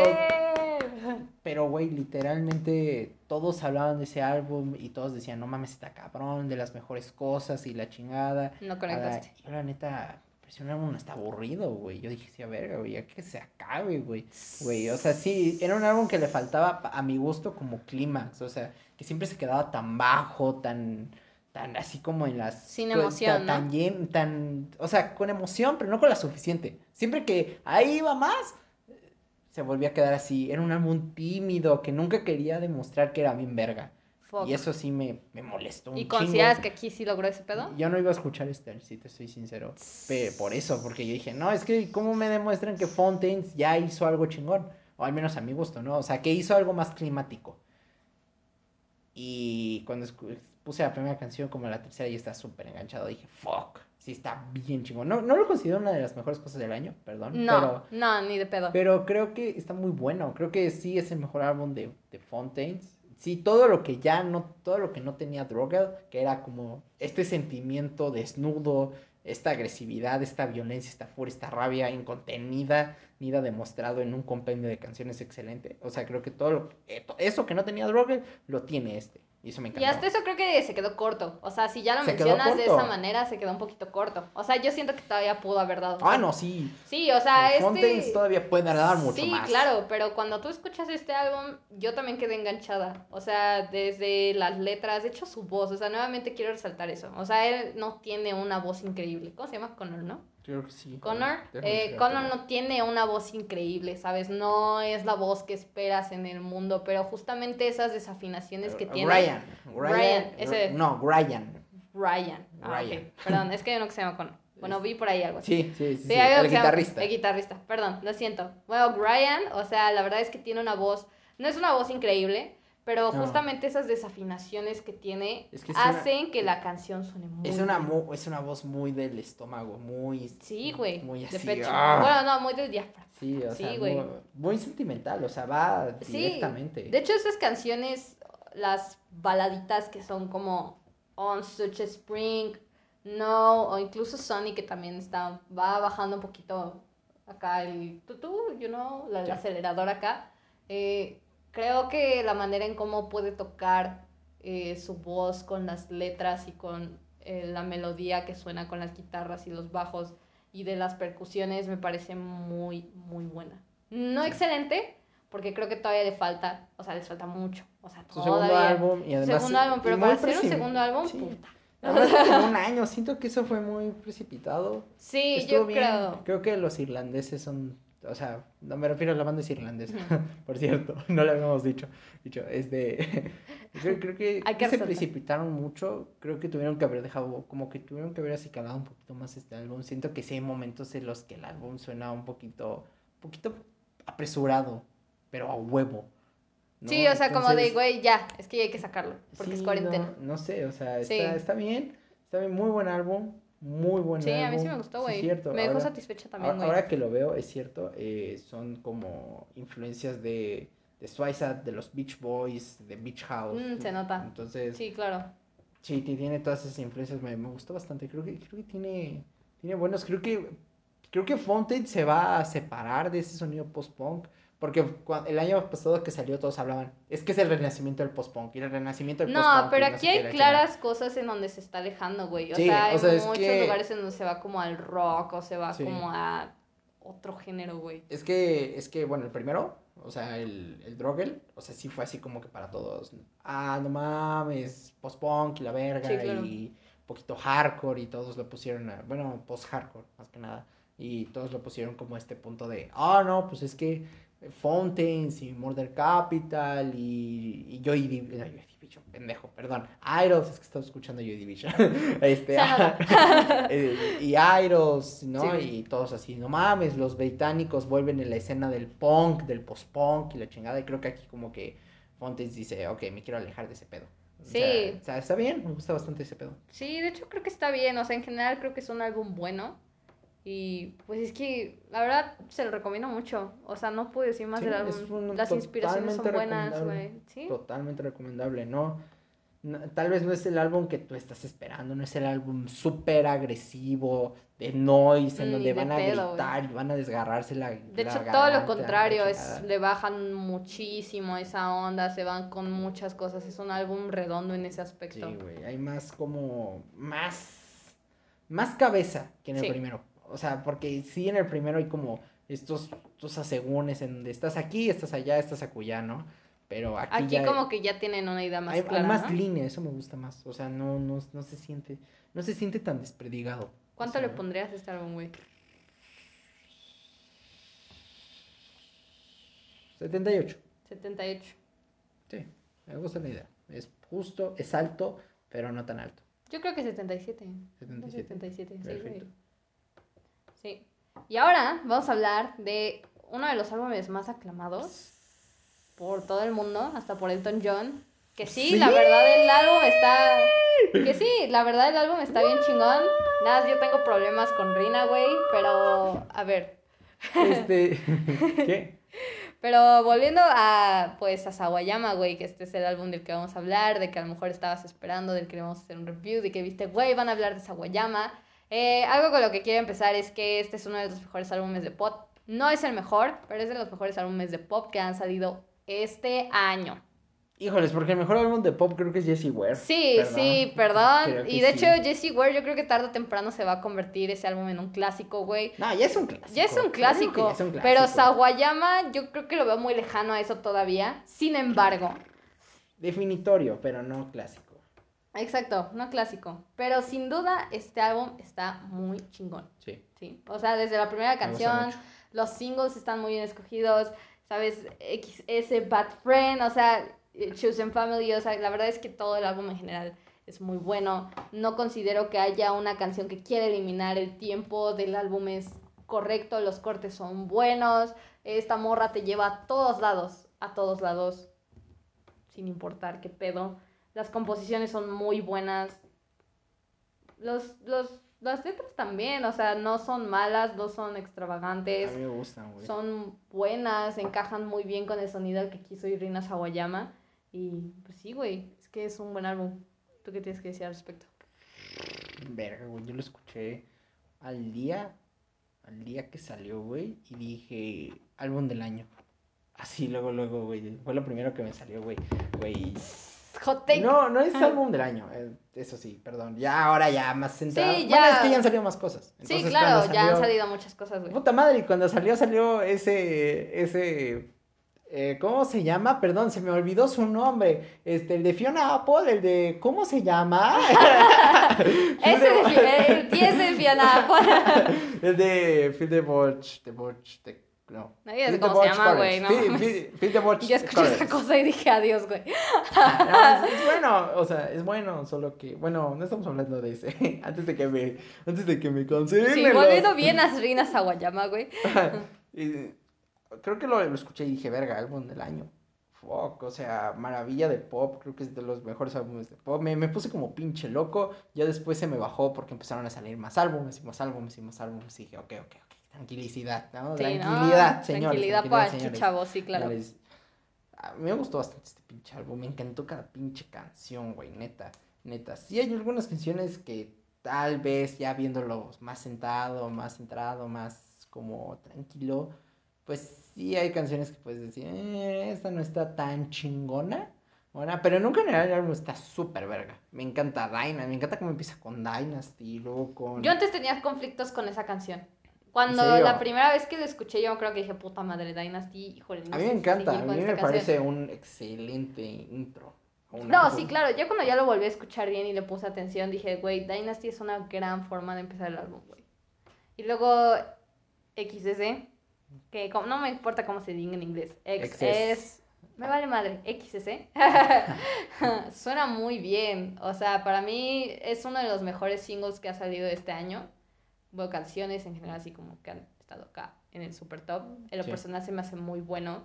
Pero, güey, literalmente todos hablaban de ese álbum y todos decían, no mames, está cabrón, de las mejores cosas y la chingada. No conectaste. Yo, la neta, pues un álbum está aburrido, güey. Yo dije, sí, a ver, güey, ya que se acabe, güey. Güey, o sea, sí, era un álbum que le faltaba a mi gusto como clímax, o sea, que siempre se quedaba tan bajo, tan, tan así como en las... Sin emoción, ta- ¿no? Tan tan, o sea, con emoción, pero no con la suficiente. Siempre que ahí iba más, se volvía a quedar así. Era un álbum tímido que nunca quería demostrar que era bien verga. Fuck. Y eso sí me, me molestó un ¿Y chingo. consideras que aquí sí logró ese pedo? Yo no iba a escuchar este, si te soy sincero. Pe- por eso, porque yo dije, no, es que ¿cómo me demuestran que Fontaines ya hizo algo chingón? O al menos a mi gusto, ¿no? O sea, que hizo algo más climático. Y cuando puse la primera canción, como la tercera, ya está súper enganchado. Dije, fuck, sí está bien chingón. No, no lo considero una de las mejores cosas del año, perdón. No, Pero, no, ni de pedo. pero creo que está muy bueno. Creo que sí es el mejor álbum de, de Fontaines. Sí, todo lo que ya no, todo lo que no tenía Drogel, que era como este sentimiento desnudo, esta agresividad, esta violencia, esta furia, esta rabia incontenida, nida demostrado en un compendio de canciones excelente. O sea, creo que todo lo, eh, eso que no tenía Drogel lo tiene este. Y eso me encanta. Y hasta eso creo que se quedó corto. O sea, si ya lo mencionas de esa manera, se quedó un poquito corto. O sea, yo siento que todavía pudo haber dado. Ah, no, sí. Sí, o sea, este... Fountains todavía puede dar mucho más. Sí, claro, pero cuando tú escuchas este álbum, yo también quedé enganchada. O sea, desde las letras, de hecho su voz. O sea, nuevamente quiero resaltar eso. O sea, él no tiene una voz increíble. ¿Cómo se llama? Connor, ¿no? Creo que sí. Connor, eh, Connor no tiene una voz increíble, ¿sabes? No es la voz que esperas en el mundo, pero justamente esas desafinaciones que tiene. Ryan. Ryan. ese... No, Ryan. Ryan. Ah, Perdón, es que hay uno que se llama Connor. Bueno, vi por ahí algo así. Sí, sí, sí. sí, el guitarrista. el guitarrista, perdón, lo siento. Bueno, Ryan, o sea, la verdad es que tiene una voz, no es una voz increíble, pero justamente esas desafinaciones que tiene hacen que la canción suene muy es una es una voz muy del estómago, muy Sí, güey. Muy así. De pecho. ¡ah! Bueno, no, muy del diafragma. Sí, o sea, muy, muy, sentimental, o sea, va directamente. De hecho, esas canciones, las baladitas que son como On Such a Spring, No, o incluso Sony que también está va bajando un poquito acá el tutú, you know, la, el acelerador acá. Eh, creo que la manera en cómo puede tocar eh, su voz con las letras y con eh, la melodía que suena con las guitarras y los bajos y de las percusiones me parece muy, muy buena. No excelente, porque creo que todavía le falta, o sea, les falta mucho. O sea, su segundo álbum y además. Segundo álbum, pero para hacer un segundo álbum, puta. un año, siento que eso fue muy precipitado. Sí, yo creo. Creo que los irlandeses son o sea, no me refiero a la banda es irlandesa, por cierto, no lo habíamos dicho, dicho, es de, creo, que, se precipitaron mucho, creo que tuvieron que haber dejado, como que tuvieron que haber acicalado un poquito más este álbum, siento que sí hay momentos en los que el álbum suena un poquito, un poquito apresurado, pero a huevo. Sí, o sea, como de, güey, ya, es que hay que sacarlo, porque es cuarentena. No, sé, o sea, está, está bien, está bien, muy buen álbum, muy buen Sí, a mí sí me gustó, güey. me dejó satisfecha también, güey. Ahora, que lo veo, es cierto, eh, son como influencias de, de Swizzard, de los Beach Boys, de Beach House. Mm, se nota. Entonces. Sí, claro. Sí, tiene todas esas influencias, me, me gustó bastante. Creo que, creo que tiene, tiene buenos, creo que, creo que Fontaine se va a separar de ese sonido post-punk porque el año pasado que salió todos hablaban, es que es el renacimiento del post-punk y el renacimiento del post-punk. No, pero aquí hay claras cosas en donde se está alejando, güey. O sea, hay muchos lugares en donde se va como al rock o se va como a otro género, güey. Es que, es que, bueno, el primero, o sea, el, el Drogel, o sea, sí fue así como que para todos. Ah, no mames, post-punk y la verga y un poquito hardcore y todos lo pusieron, a, bueno, post-hardcore más que nada. Y todos lo pusieron como este punto de, ah, no, pues es que Fountains y Murder Capital y, y Joy Division, pendejo, perdón. Idols, es que estaba escuchando Joy Division. este, eh, y Idols, ¿no? Y todos así, no mames, los británicos vuelven en la escena del punk, del post-punk y la chingada. Y creo que aquí como que Fountains dice, ok, me quiero alejar de ese pedo. Sí. o sea, está bien, me gusta bastante ese pedo. Sí, de hecho creo que está bien, o sea, en general creo que es un álbum bueno. Y pues es que la verdad se lo recomiendo mucho. O sea, no puedo decir más del álbum. Las inspiraciones son buenas, güey. ¿Sí? Totalmente recomendable, ¿no? Tal vez no es el álbum que tú estás esperando, no es el álbum súper agresivo de noise en donde van a gritar y van a desgarrarse la De hecho, todo lo contrario, es, le bajan muchísimo esa onda, se van con muchas cosas, es un álbum redondo en ese aspecto. Sí, güey, hay más como, más, más cabeza que en el primero. O sea, porque sí en el primero hay como estos, estos asegúnes en donde estás aquí, estás allá, estás acullá, ¿no? Pero aquí, aquí como que ya tienen una idea más hay, clara, Hay más línea, eso me gusta más. O sea, no, no, no se siente, no se siente tan despredigado. ¿Cuánto le pondrías a este álbum, güey? 78. 78. Sí, me gusta la idea. Es justo, es alto, pero no tan alto. Yo creo que 77. 77. 77, Perfecto. sí. Sí. Y ahora vamos a hablar de uno de los álbumes más aclamados por todo el mundo, hasta por Elton John. Que sí, la verdad el álbum está... Que sí, la verdad el álbum está bien chingón. Nada, yo tengo problemas con Rina, güey, pero a ver. Este... ¿Qué? Pero volviendo a, pues, a Sawayama, güey, que este es el álbum del que vamos a hablar, de que a lo mejor estabas esperando, del que vamos a hacer un review, de que viste, güey, van a hablar de Sawayama. Eh, algo con lo que quiero empezar es que este es uno de los mejores álbumes de pop. No es el mejor, pero es de los mejores álbumes de pop que han salido este año. Híjoles, porque el mejor álbum de pop creo que es Jessie Ware. Sí, Perdón. sí, perdón. Y de sí. hecho, Jessie Ware yo creo que tarde o temprano se va a convertir ese álbum en un clásico, güey. No, ya es un clásico. Ya es un clásico, ya es un pero clásico. Sawayama yo creo que lo veo muy lejano a eso todavía. Sin embargo, Definitorio, pero no clásico. Exacto, no clásico, pero sin duda este álbum está muy chingón, Sí. ¿sí? O sea, desde la primera canción, los singles están muy bien escogidos, ¿sabes? XS Bad Friend, o sea, eh, Chosen Family, o sea, la verdad es que todo el álbum en general es muy bueno. No considero que haya una canción que quiera eliminar el tiempo del álbum es correcto, los cortes son buenos, esta morra te lleva a todos lados, a todos lados, sin importar qué pedo. Las composiciones son muy buenas. Los, los, las letras también, o sea, no son malas, no son extravagantes. A mí me gustan, güey. Son buenas, encajan muy bien con el sonido que quiso Irina Sawayama. Y pues sí, güey, es que es un buen álbum. ¿Tú qué tienes que decir al respecto? Verga, güey, yo lo escuché al día, al día que salió, güey, y dije, álbum del año. Así, luego, luego, güey, fue lo primero que me salió, güey, güey. Hot take. No, no es Ah. álbum del año, eh, eso sí, perdón. Ya, ahora ya más centrado. Sí, Bueno, ya. es que ya han salido más cosas. sí, claro, ya han salido muchas cosas, güey. Puta madre, y cuando salió, salió ese, ese, eh, ¿cómo se llama? Perdón, se me olvidó su nombre. Este, el de Fiona Apple, el de, ¿cómo se llama? Ese de el 10 de Fiona Apple. el de Phil the Borch, the Borch, the- no. Phil the cómo se llama, güey, no the Borch Yo escuché esa cosa y dije adiós, güey. No, es, es bueno, o sea, es bueno, solo que, bueno, no estamos hablando de ese, antes de que me, antes de que me cancelen. Sí, volviendo bien a Rina Sawayama, güey. Creo que lo, lo escuché y dije, verga, álbum del año. Fuck, o sea, maravilla de pop, creo que es de los mejores álbumes de pop. Me, me puse como pinche loco, ya después se me bajó porque empezaron a salir más álbumes y más álbumes y más álbumes. Y dije, ok, ok, ok, tranquilidad, ¿no? Sí, ¿no? tranquilidad, señores. Tranquilidad para aquí, señores. chavos, sí, claro. Señores, A mí me gustó bastante este pinche álbum, me encantó cada pinche canción, güey, neta, neta. Sí hay algunas canciones que tal vez ya viéndolo más sentado, más centrado, más como tranquilo, pues sí hay canciones que puedes decir, "Eh, esta no está tan chingona. Bueno, pero nunca en general el álbum está súper verga. Me encanta Dynasty, me encanta cómo empieza con Dynasty, y luego con... Yo antes tenía conflictos con esa canción. Cuando la primera vez que lo escuché, yo creo que dije, puta madre, Dynasty, híjole, no a mí me encanta, a mí me canción. parece un excelente intro. No, sí, claro, ya cuando ya lo volví a escuchar bien y le puse atención, dije, güey, Dynasty es una gran forma de empezar el álbum, güey. Y luego XS, que como- no me importa cómo se diga en inglés, X es... Me vale madre, XS. Suena muy bien, o sea, para mí es uno de los mejores singles que ha salido este año. Bueno, canciones en general así como que han estado acá en el super top. En lo Sí. personal se me hace muy bueno.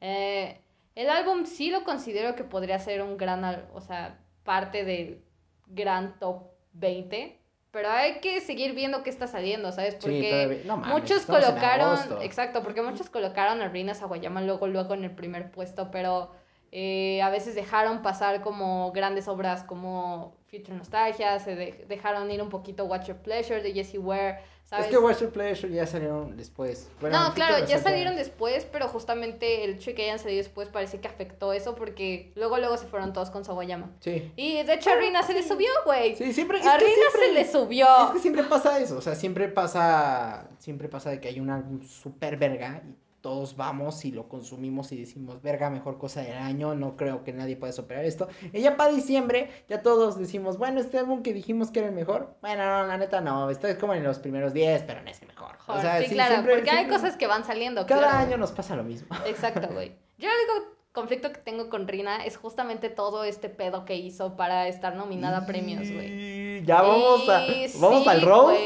Eh, el álbum sí lo considero que podría ser un gran, o sea, parte del gran top 20. Pero hay que seguir viendo qué está saliendo, ¿sabes? Porque todavía- no mames, muchos colocaron, exacto, porque muchos colocaron a Rina Sawayama luego, luego en el primer puesto, pero eh, a veces dejaron pasar como grandes obras como Future Nostalgia, se de- dejaron ir un poquito Watch Your Pleasure de Jessie Ware, ¿sabes? Es que Watch Your Pleasure ya salieron después. Bueno, no, claro, ya salieron después, pero justamente el hecho de que hayan salido después parece que afectó eso porque luego luego se fueron todos con Sawayama. Sí. Y de hecho a Rina se le subió, güey. Sí, siempre. a Rina siempre- se le subió. Es que siempre pasa eso, o sea, siempre pasa, siempre pasa de que hay un álbum super verga y todos vamos y lo consumimos y decimos, verga, mejor cosa del año, no creo que nadie pueda superar esto. Y ya para diciembre, ya todos decimos, bueno, este álbum que dijimos que era el mejor, bueno, no, la neta no, esto es como en los primeros 10, pero no es el mejor. O sea, sí, claro, siempre- porque hay cosas que van saliendo. Cada claro, año nos pasa lo mismo. Exacto, güey. Yo el único conflicto que tengo con Rina es justamente todo este pedo que hizo para estar nominada a premios, güey. Y Ya vamos a, vamos sí, al roast.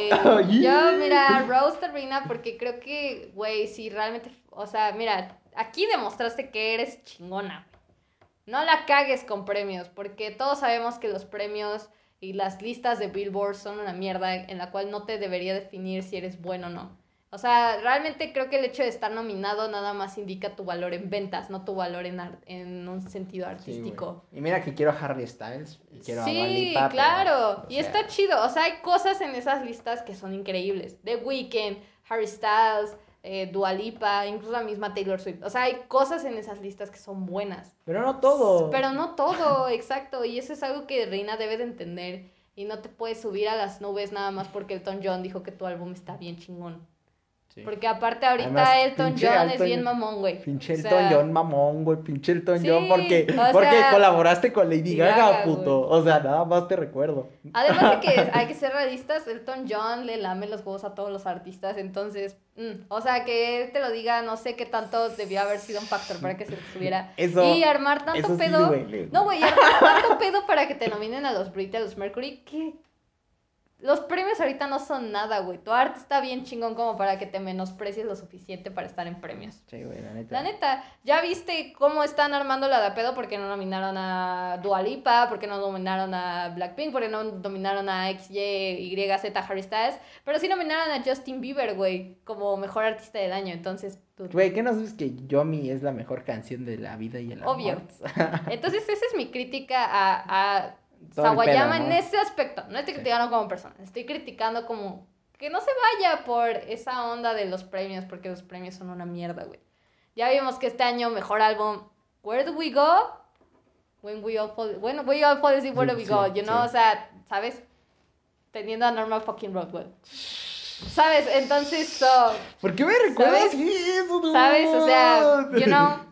Yo, mira, roast a Rina porque creo que, güey, si realmente, o sea, mira, aquí demostraste que eres chingona. No la cagues con premios, porque todos sabemos que los premios y las listas de Billboard son una mierda en la cual no te debería definir si eres bueno o no. O sea, realmente creo que el hecho de estar nominado nada más indica tu valor en ventas, no tu valor en, ar- en un sentido artístico. y mira que quiero a Harry Styles. y Quiero a Dua Sí, Lipa, pero, claro. y sea, está chido. O sea, hay cosas en esas listas que son increíbles. The Weeknd, Harry Styles, eh, Dua Lipa, incluso la misma Taylor Swift. O sea, hay cosas en esas listas que son buenas. Pero no todo. Pero no todo, exacto. Y eso es algo que Reina debe de entender. Y no te puedes subir a las nubes nada más porque Elton John dijo que tu álbum está bien chingón. Sí. Porque aparte ahorita Además, Elton John es bien mamón, güey. Pinche O Elton sea, John mamón, güey. Pinche Elton Sí, John porque, porque sea, colaboraste con Lady Gaga, Gaga, puto. güey. O sea, nada más te recuerdo. Además de que hay que ser realistas, Elton John le lame los huevos a todos los artistas, entonces, mm, o sea, que él te lo diga, no sé qué tanto debió haber sido un factor para que se subiera. Eso. y armar tanto eso sí pedo. duele, güey. no, güey, armar tanto pedo para que te nominen a los Brit, a los Mercury, que los premios ahorita no son nada, güey. Tu arte está bien chingón como para que te menosprecies lo suficiente para estar en premios. Sí, güey, la neta. La neta, ¿ya viste cómo están armando la de pedo? Porque no nominaron a Dua Lipa, porque no nominaron a Blackpink, porque no nominaron a XY, YZ, Harry Styles, pero sí nominaron a Justin Bieber, güey, como mejor artista del año. Entonces, tú- Güey, ¿qué no sabes que Yomi es la mejor canción de la vida y el amor? Obvio. entonces esa es mi crítica a, a Sawayama ¿no? en ese aspecto. No estoy Sí. criticando como persona, estoy criticando como que no se vaya por esa onda de los premios, porque los premios son una mierda, güey. Ya vimos que este año mejor álbum, Where Do We Go? When we all fall, when we all fall asleep, where do we Sí, go? You know, sí. o sea, ¿sabes? Teniendo a Normal fucking Rockwell. ¿Sabes? Entonces, so, ¿Por qué me recuerdas ¿Sabes? eso, dude? ¿Sabes? O sea, you know,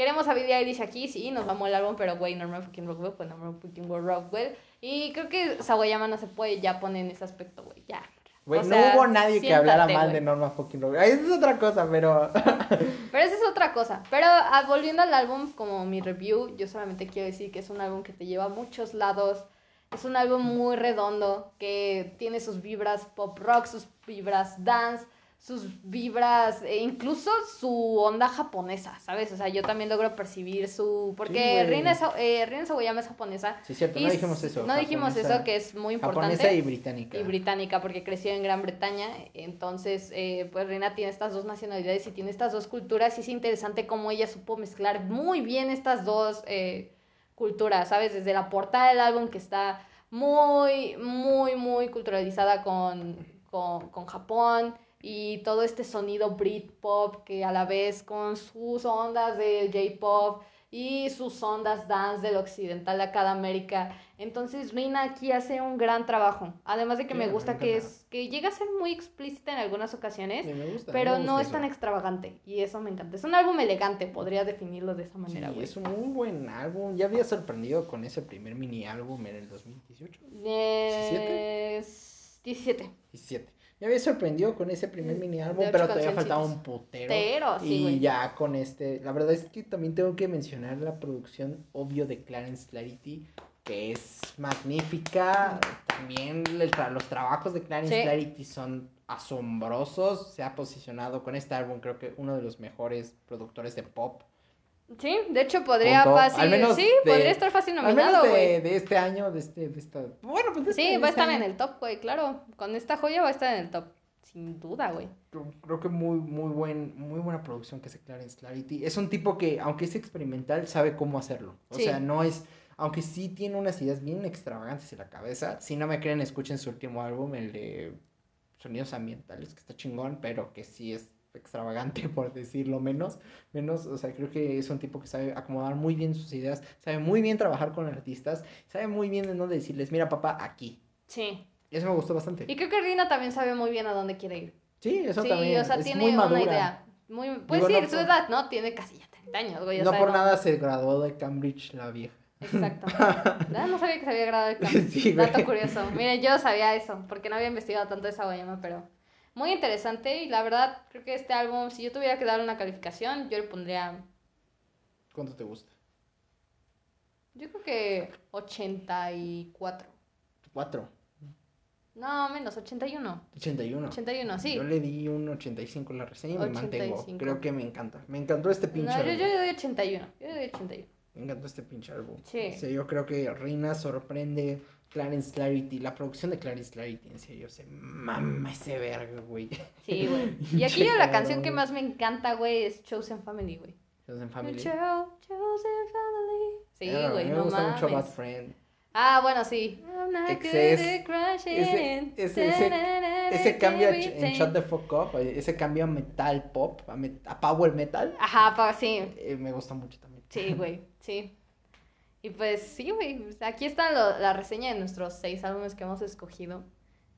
queremos a Billie Eilish aquí, sí, nos vamos el álbum, pero güey, Norman fucking Rockwell, pues Norman fucking Rockwell. Y creo que Sawayama no se puede ya poner en ese aspecto, güey, ya. Güey, O no sea, hubo nadie que hablara mal de Norma fucking Rock. Ay, Esa es otra cosa, pero. Pero esa es otra cosa. Pero ah, volviendo al álbum, como mi review, yo solamente quiero decir que es un álbum que te lleva a muchos lados. Es un álbum muy redondo, que tiene sus vibras pop rock, sus vibras dance, sus vibras, e incluso su onda japonesa, ¿sabes? O sea, yo también logro percibir su... Porque Sa- eh, Rina Sawayama es japonesa. Sí, cierto, y no dijimos eso. No dijimos eso, que es muy importante Japonesa y británica. y británica porque creció en Gran Bretaña. Entonces, eh, pues Reina tiene estas dos nacionalidades y tiene estas dos culturas y es interesante cómo ella supo mezclar muy bien estas dos eh, culturas, ¿sabes? Desde la portada del álbum que está muy, muy, muy culturalizada con, con, con Japón y todo este sonido Britpop que a la vez con sus ondas de J-pop y sus ondas dance del occidental de acá de América. Entonces Rina aquí hace un gran trabajo. Además de que Sí, me me gusta que es que llega a ser muy explícita en algunas ocasiones, Sí, gusta, pero no es tan extravagante y eso me encanta. Es un álbum elegante, podría definirlo de esa Sí, manera, güey. es un muy buen álbum. Ya había sorprendido con ese primer mini álbum en el 2018. Es 17. 17. Me había sorprendido con ese primer Mm, mini álbum, pero todavía faltaba un putero. Pero, sí, y güey. ya con este, la verdad es que también tengo que mencionar la producción obvio de Clarence Clarity, que es magnífica. También el tra- los trabajos de Clarence Sí. Clarity son asombrosos. Se ha posicionado con este álbum, creo que uno de los mejores productores de pop. Sí, de hecho podría fácil. Al menos sí, de- podría estar fácil nominado, de, güey. de este año, de este, de esta. Bueno, pues de Sí, este- va a este estar en el top, güey, claro. Con esta joya va a estar en el top. Sin duda, güey. Creo- Creo que muy, muy, buen, muy buena producción que hace Clarence Clarity. Es un tipo que, aunque es experimental, sabe cómo hacerlo. O Sí. sea, no es. Aunque sí tiene unas ideas bien extravagantes en la cabeza. Si no me creen, escuchen su último álbum, el de Sonidos Ambientales, que está chingón, pero que sí es extravagante, por decirlo menos. Menos, o sea, creo que es un tipo que sabe acomodar muy bien sus ideas, sabe muy bien trabajar con artistas, sabe muy bien en dónde decirles, mira, papá, aquí. Sí. Eso me gustó bastante. Y creo que Rina también sabe muy bien a dónde quiere ir. Sí, eso sí, también. o sea, es tiene muy madura. una idea. Muy, pues Digo, sí, no su edad, ¿no? Tiene casi ya 30 años, güey. No por nada se graduó de Cambridge la vieja. Exacto. Ah, no sabía que se había graduado el campo. Sí, güey. Dato curioso. Miren, yo sabía eso, porque no había investigado tanto esa Guayama, pero muy interesante. Y la verdad, creo que este álbum, si yo tuviera que darle una calificación, yo le pondría, ¿Cuánto te gusta? yo creo que 84. Cuatro. No, menos, 81. 81. 81, sí. Yo le di un 85 en la reseña y me mantengo. 85. Creo que me encanta. Me encantó este pinche No, yo, yo le doy 81. Yo le doy 81. Me encantó este pinche álbum. Sí. O sea, yo creo que Rina sorprende Clarence Clarity, la producción de Clarence Clarity, en serio, se mama ese verga, güey. Sí, güey. Y aquí yo la canción que más me encanta, güey, es Chosen Family, güey. Chosen Family. Cho- Chosen Family. Sí, Ah, güey, me no gusta mucho Bad mames. Friend. Ah, bueno, sí. I'm not Ese good es- at crashing. ese- ese- ese- Ese cambio en Shut the Fuck Up, eh, ese cambio a metal pop, a, met- a power metal, Ajá, pa- sí. eh, me gusta mucho también. Sí, güey, sí. Y pues sí, güey. Aquí está lo- la reseña de nuestros seis álbumes que hemos escogido.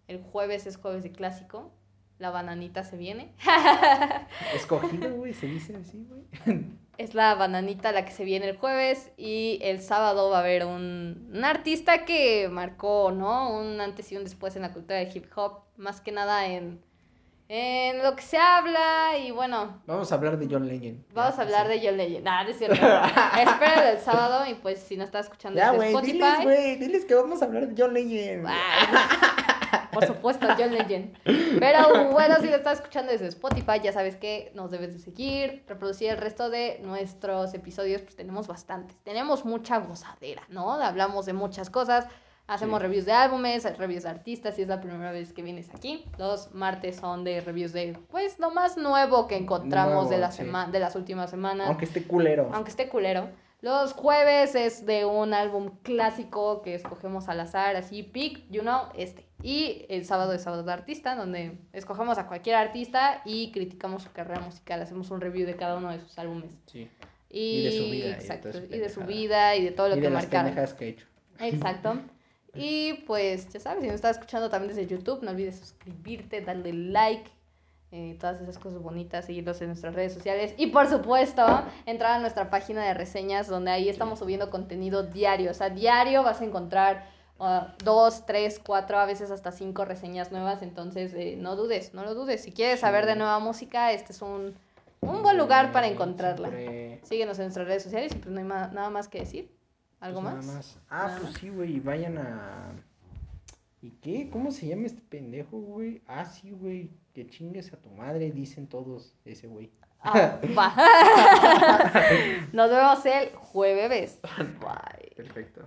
El jueves es jueves de clásico. La bananita se viene. Escogido, güey, se dice así, güey. Es la bananita la que se viene el jueves. Y el sábado va a haber un, un artista que marcó, ¿no? Un antes y un después en la cultura del hip hop. Más que nada en, en lo que se habla. Y bueno, Vamos a hablar de John Legend. Vamos a hablar sí. de John Legend. Nah, no es cierto. Espera el sábado y pues si no estás escuchando Ya, güey, Spotify. diles, güey, diles que vamos a hablar de John Legend. Ah, Por supuesto, John Legend. Pero bueno, si lo estás escuchando desde Spotify, ya sabes que nos debes de seguir, reproducir el resto de nuestros episodios, pues tenemos bastantes. Tenemos mucha gozadera, ¿no? Hablamos de muchas cosas. Hacemos Sí. reviews de álbumes, reviews de artistas, si es la primera vez que vienes aquí. Los martes son de reviews de, pues, lo más nuevo que encontramos de, la sí. de las últimas semanas Aunque esté culero. aunque esté culero. Los jueves es de un álbum clásico que escogemos al azar, así, pick, you know, este. Y el sábado es sábado de artista, donde escogemos a cualquier artista y criticamos su carrera musical, hacemos un review de cada uno de sus álbumes. Sí. Y, Y de su vida, y de exacto, toda su y de su vida y de todo lo y que de las marcaron. pendejadas que he hecho. Exacto. Y pues, ya sabes, si nos estás escuchando también desde YouTube, no olvides suscribirte, darle like, eh, todas esas cosas bonitas, seguirnos en nuestras redes sociales. Y por supuesto, entrar a nuestra página de reseñas, donde ahí estamos subiendo contenido diario. O sea, diario vas a encontrar ah, dos, tres, cuatro, a veces hasta cinco reseñas nuevas. Entonces, eh, no dudes, no lo dudes. Si quieres saber de nueva música, este es un, un buen lugar para encontrarla. Síguenos en nuestras redes sociales y pues no hay nada más que decir. ¿Algo pues más? nada Ah, Nada pues más. sí, güey, vayan a... ¿Y qué? ¿Cómo se llama este pendejo, güey? Ah, sí, güey, que chingues a tu madre, dicen todos ese güey. Ah, va. Nos vemos el jueves. Bye. Perfecto.